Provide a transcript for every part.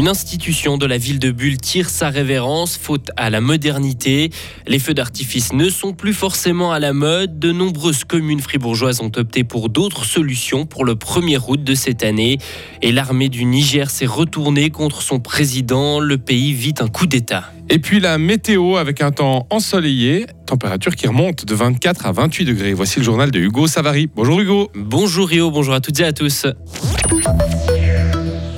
Une institution de la ville de Bulle tire sa révérence faute à la modernité. Les feux d'artifice ne sont plus forcément à la mode. De nombreuses communes fribourgeoises ont opté pour d'autres solutions pour le 1er août de cette année. Et l'armée du Niger s'est retournée contre son président. Le pays vit un coup d'État. Et puis la météo avec un temps ensoleillé, température qui remonte de 24 à 28 degrés. Voici le journal de Hugo Savary. Bonjour Hugo. Bonjour Rio, bonjour à toutes et à tous.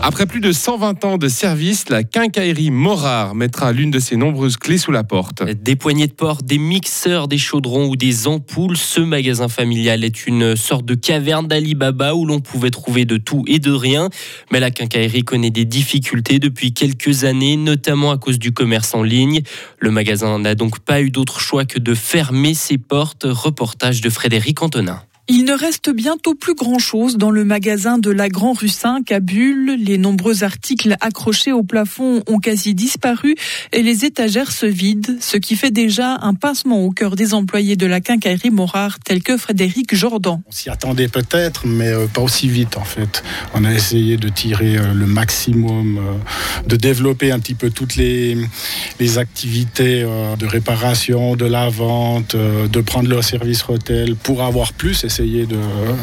Après plus de 120 ans de service, la quincaillerie Morard mettra l'une de ses nombreuses clés sous la porte. Des poignées de porte, des mixeurs, des chaudrons ou des ampoules, ce magasin familial est une sorte de caverne d'Alibaba où l'on pouvait trouver de tout et de rien. Mais la quincaillerie connaît des difficultés depuis quelques années, notamment à cause du commerce en ligne. Le magasin n'a donc pas eu d'autre choix que de fermer ses portes. Reportage de Frédéric Antonin. Il ne reste bientôt plus grand-chose dans le magasin de la Grand Rue 5 à Bulle. Les nombreux articles accrochés au plafond ont quasi disparu et les étagères se vident, ce qui fait déjà un pincement au cœur des employés de la quincaillerie Morard, tels que Frédéric Jordan. On s'y attendait peut-être, mais euh, pas aussi vite en fait. On a essayé de tirer euh, le maximum, euh, de développer un petit peu toutes les, les activités de réparation, de la vente, de prendre le service hôtel pour avoir plus essayer de euh,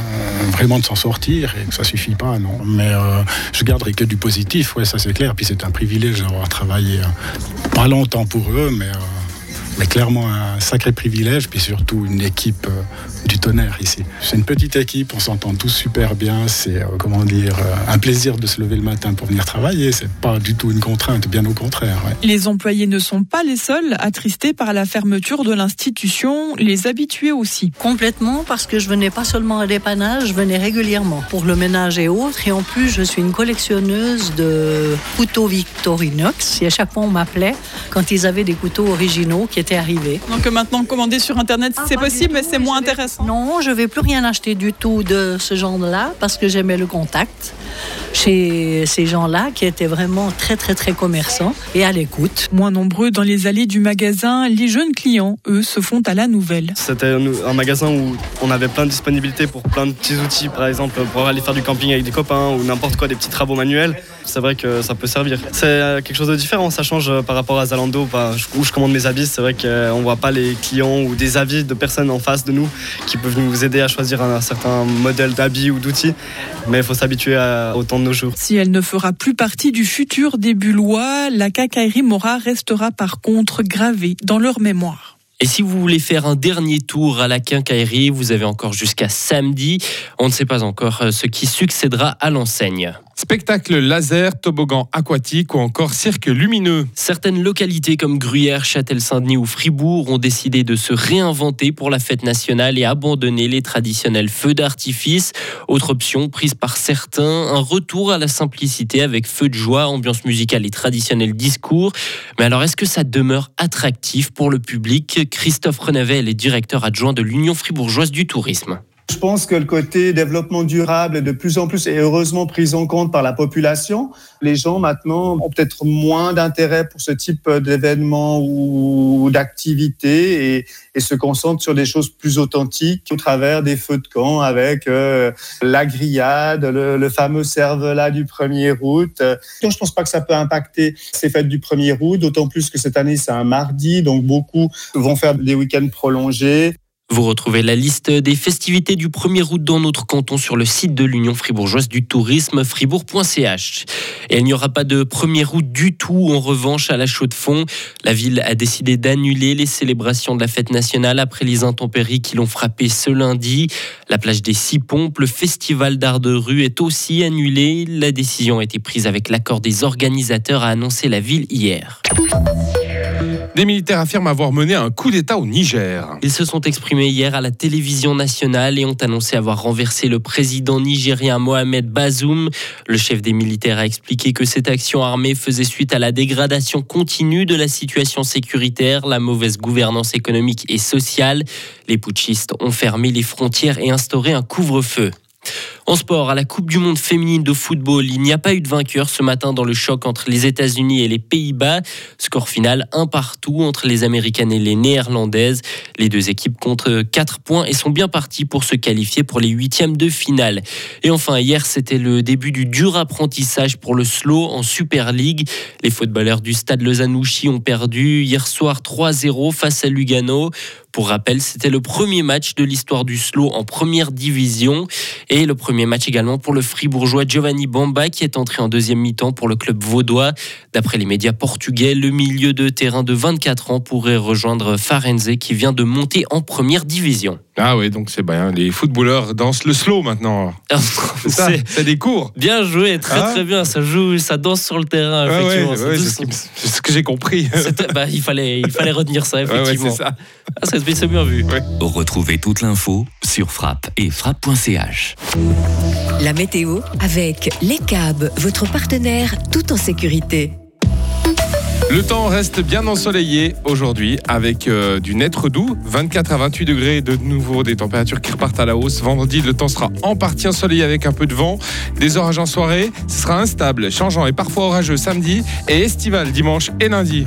vraiment de s'en sortir et que ça suffit pas, non. Mais euh, je garderai que du positif, ouais, ça c'est clair. Puis c'est un privilège d'avoir travaillé euh, pas longtemps pour eux, mais mais clairement un sacré privilège, puis surtout une équipe du tonnerre ici. C'est une petite équipe, on s'entend tous super bien, c'est euh, comment dire euh, un plaisir de se lever le matin pour venir travailler, c'est pas du tout une contrainte, bien au contraire. Les employés ne sont pas les seuls attristés par la fermeture de l'institution, les habitués aussi. Complètement, parce que je venais pas seulement à dépannage, je venais régulièrement pour le ménage et autres, et en plus je suis une collectionneuse de couteaux Victorinox, et à chaque fois on m'appelait quand ils avaient des couteaux originaux qui étaient arrivé. Donc maintenant, commander sur Internet, c'est ah, possible, mais c'est moins intéressant. Non, je vais plus rien acheter du tout de ce genre-là parce que j'aimais le contact chez ces gens-là qui étaient vraiment très très très commerçants et à l'écoute. Moins nombreux dans les allées du magasin, les jeunes clients, eux, se font à la nouvelle. C'était un magasin où on avait plein de disponibilités pour plein de petits outils, par exemple pour aller faire du camping avec des copains ou n'importe quoi, des petits travaux manuels. C'est vrai que ça peut servir. C'est euh, quelque chose de différent, ça change euh, par rapport à Zalando où je commande mes habits. C'est vrai qu'on voit pas les clients ou des avis de personnes en face de nous qui peuvent nous aider à choisir un certain modèle d'habits ou d'outils. Mais il faut s'habituer au temps de nos jours. Si elle ne fera plus partie du futur des Bullois, la cacaillerie Mora restera par contre gravée dans leur mémoire. Et si vous voulez faire un dernier tour à la quincaillerie, vous avez encore jusqu'à samedi. On ne sait pas encore euh, ce qui succédera à l'enseigne. Spectacle laser, toboggan aquatique ou encore cirque lumineux. Certaines localités comme Gruyère, Châtel-Saint-Denis ou Fribourg ont décidé de se réinventer pour la fête nationale et abandonner les traditionnels feux d'artifice. Autre option prise par certains, un retour à la simplicité avec feu de joie, ambiance musicale et traditionnel discours. Mais alors est-ce que ça demeure attractif pour le public? Christophe Renavel est directeur adjoint de l'Union fribourgeoise du tourisme. Je pense que le côté développement durable est de plus en plus et heureusement pris en compte par la population. Les gens maintenant ont peut-être moins d'intérêt pour ce type d'événements ou d'activités et, se concentrent sur des choses plus authentiques au travers des feux de camp avec euh, la grillade, le, fameux cervelas du 1er août. Donc, je pense pas que ça peut impacter ces fêtes du 1er août, d'autant plus que cette année c'est un mardi, donc beaucoup vont faire des week-ends prolongés. Vous retrouvez la liste des festivités du 1er août dans notre canton sur le site de l'Union fribourgeoise du tourisme fribourg.ch. Et il n'y aura pas de 1er août du tout en revanche à la Chaux-de-Fonds. La ville a décidé d'annuler les célébrations de la fête nationale après les intempéries qui l'ont frappé ce lundi. La plage des Six Pompes, le festival d'art de rue est aussi annulé. La décision a été prise avec l'accord des organisateurs, a annoncé la ville hier. Des militaires affirment avoir mené un coup d'État au Niger. Ils se sont exprimés hier à la télévision nationale et ont annoncé avoir renversé le président nigérien Mohamed Bazoum. Le chef des militaires a expliqué que cette action armée faisait suite à la dégradation continue de la situation sécuritaire, la mauvaise gouvernance économique et sociale. Les putschistes ont fermé les frontières et instauré un couvre-feu. En sport, à la Coupe du Monde féminine de football, il n'y a pas eu de vainqueur ce matin dans le choc entre les États-Unis et les Pays-Bas. Score final un partout entre les Américaines et les Néerlandaises. Les deux équipes comptent 4 points et sont bien parties pour se qualifier pour les huitièmes de finale. Et enfin, hier, c'était le début du dur apprentissage pour le slow en Super League. Les footballeurs du stade Lozanouchi ont perdu hier soir 3-0 face à Lugano. Pour rappel, c'était le premier match de l'histoire du slow en première division et le premier match également pour le fribourgeois Giovanni Bamba qui est entré en deuxième mi-temps pour le club vaudois. D'après les médias portugais, le milieu de terrain de 24 ans pourrait rejoindre Farenze qui vient de monter en première division. Ah oui, donc c'est bien. Les footballeurs dansent le slow maintenant. c'est c'est des cours. Bien joué, très ah. très bien. Ça joue, ça danse sur le terrain. effectivement. c'est ce, que j'ai compris. Bah, il, fallait, il fallait retenir ça, effectivement. c'est ça. Ah, c'est bien vu. Retrouvez toute l'info sur frappe et frappe.ch. La météo avec Les câbles, votre partenaire tout en sécurité. Le temps reste bien ensoleillé aujourd'hui avec euh, du net doux, 24 à 28 degrés de nouveau, des températures qui repartent à la hausse. Vendredi, le temps sera en partie ensoleillé avec un peu de vent, des orages en soirée. Ce sera instable, changeant et parfois orageux samedi et estival dimanche et lundi.